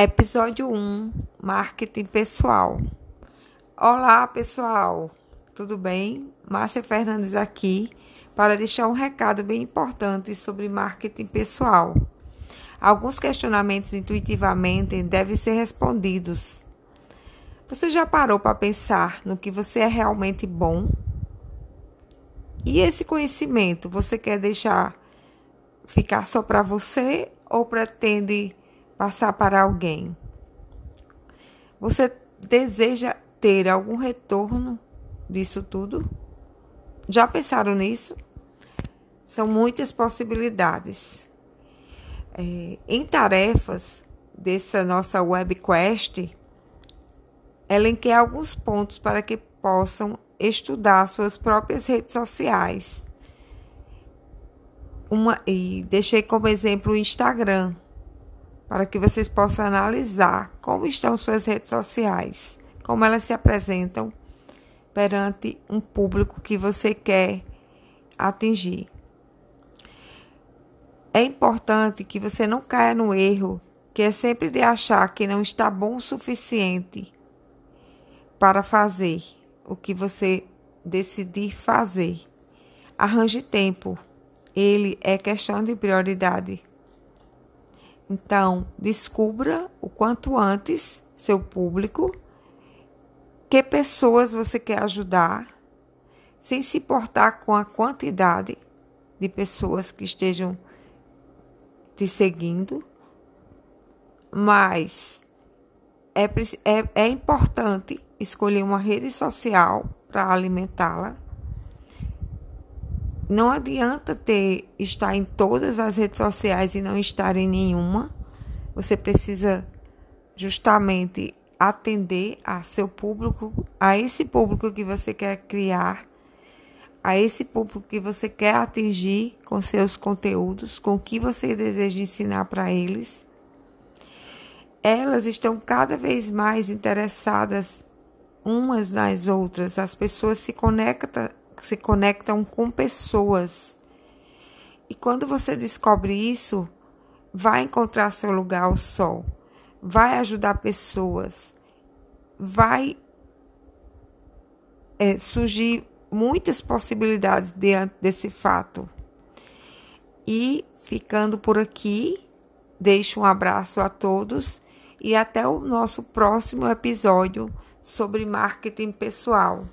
Episódio 1 Marketing Pessoal. Olá, pessoal, tudo bem? Márcia Fernandes aqui para deixar um recado bem importante sobre marketing pessoal. Alguns questionamentos intuitivamente devem ser respondidos. Você já parou para pensar no que você é realmente bom? E esse conhecimento você quer deixar ficar só para você ou pretende passar para alguém. Você deseja ter algum retorno disso tudo? Já pensaram nisso? São muitas possibilidades. É, em tarefas dessa nossa webquest, elenquei alguns pontos para que possam estudar suas próprias redes sociais. Uma, e deixei como exemplo o Instagram para que vocês possam analisar como estão suas redes sociais, como elas se apresentam perante um público que você quer atingir. É importante que você não caia no erro que é sempre de achar que não está bom o suficiente para fazer o que você decidir fazer. Arranje tempo. Ele é questão de prioridade. Então, descubra o quanto antes seu público, que pessoas você quer ajudar, sem se importar com a quantidade de pessoas que estejam te seguindo, mas é, é, é importante escolher uma rede social para alimentá-la não adianta ter estar em todas as redes sociais e não estar em nenhuma. Você precisa justamente atender a seu público, a esse público que você quer criar, a esse público que você quer atingir com seus conteúdos, com o que você deseja ensinar para eles. Elas estão cada vez mais interessadas umas nas outras. As pessoas se conectam se conectam com pessoas. E quando você descobre isso, vai encontrar seu lugar ao sol, vai ajudar pessoas, vai é, surgir muitas possibilidades diante desse fato. E ficando por aqui, deixo um abraço a todos e até o nosso próximo episódio sobre marketing pessoal.